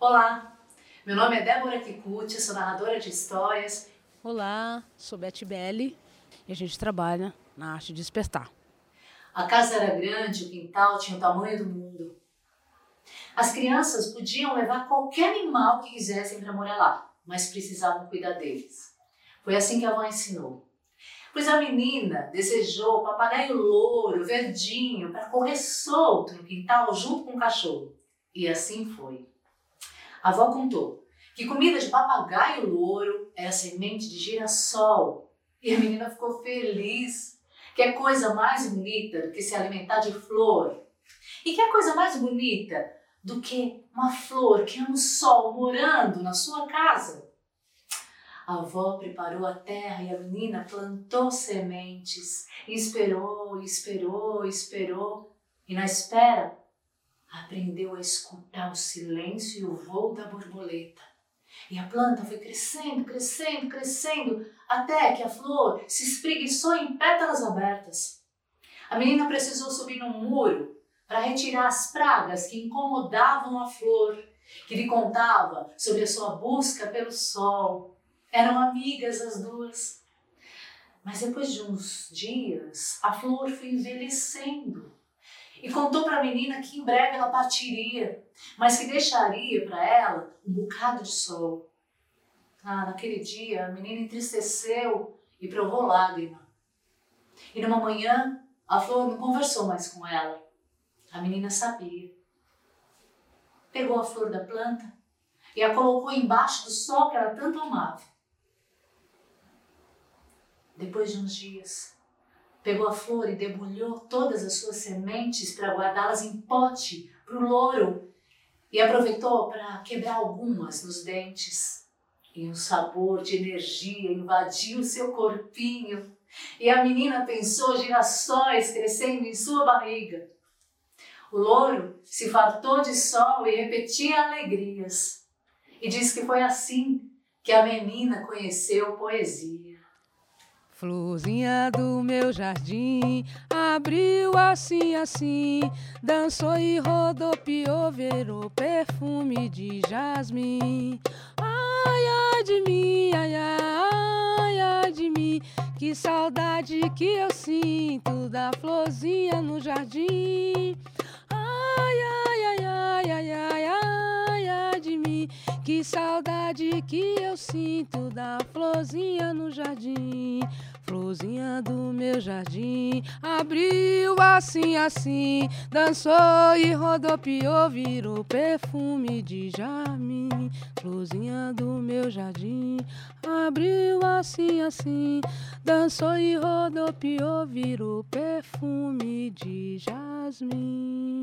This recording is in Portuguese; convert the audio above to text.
Olá, meu nome é Débora Kikuchi, sou narradora de histórias. Olá, sou Beth Belli e a gente trabalha na arte de despertar. A casa era grande, o quintal tinha o tamanho do mundo. As crianças podiam levar qualquer animal que quisessem para morar lá, mas precisavam cuidar deles. Foi assim que a avó ensinou. Pois a menina desejou papagaio louro, verdinho, para correr solto no quintal junto com o cachorro. E assim foi. A avó contou que comida de papagaio louro era semente de girassol. E a menina ficou feliz. Que é coisa mais bonita do que se alimentar de flor. E que é coisa mais bonita do que uma flor que ama o sol morando na sua casa. A avó preparou a terra e a menina plantou sementes. E esperou, esperou, esperou. E na espera, aprendeu a escutar o silêncio e o voo da borboleta. E a planta foi crescendo, crescendo, crescendo, até que a flor se espreguiçou em pétalas abertas. A menina precisou subir num muro para retirar as pragas que incomodavam a flor, que lhe contava sobre a sua busca pelo sol. Eram amigas as duas. Mas depois de uns dias, a flor foi envelhecendo e contou para a menina que em breve ela partiria, mas que deixaria para ela um bocado de sol. Ah, naquele dia a menina entristeceu e provou lágrima. E numa manhã a flor não conversou mais com ela. A menina sabia. Pegou a flor da planta e a colocou embaixo do sol que ela tanto amava. Depois de uns dias, Pegou a flor e debulhou todas as suas sementes para guardá-las em pote para o louro e aproveitou para quebrar algumas nos dentes. E um sabor de energia invadiu seu corpinho. E a menina pensou girassóis crescendo em sua barriga. O louro se fartou de sol e repetia alegrias. E diz que foi assim que a menina conheceu poesia. Florzinha do meu jardim abriu assim, assim, dançou e rodopiou, virou perfume de jasmim. Ai, ai de mim, ai, ai, ai de mim, que saudade que eu sinto da florzinha no jardim. Mim, que saudade que eu sinto da florzinha no jardim. Florzinha do meu jardim. Abriu assim, assim, dançou e rodopiou, virou perfume de jasmim. Florzinha do meu jardim. Abriu assim, assim, dançou e rodopiou, virou perfume de jasmim.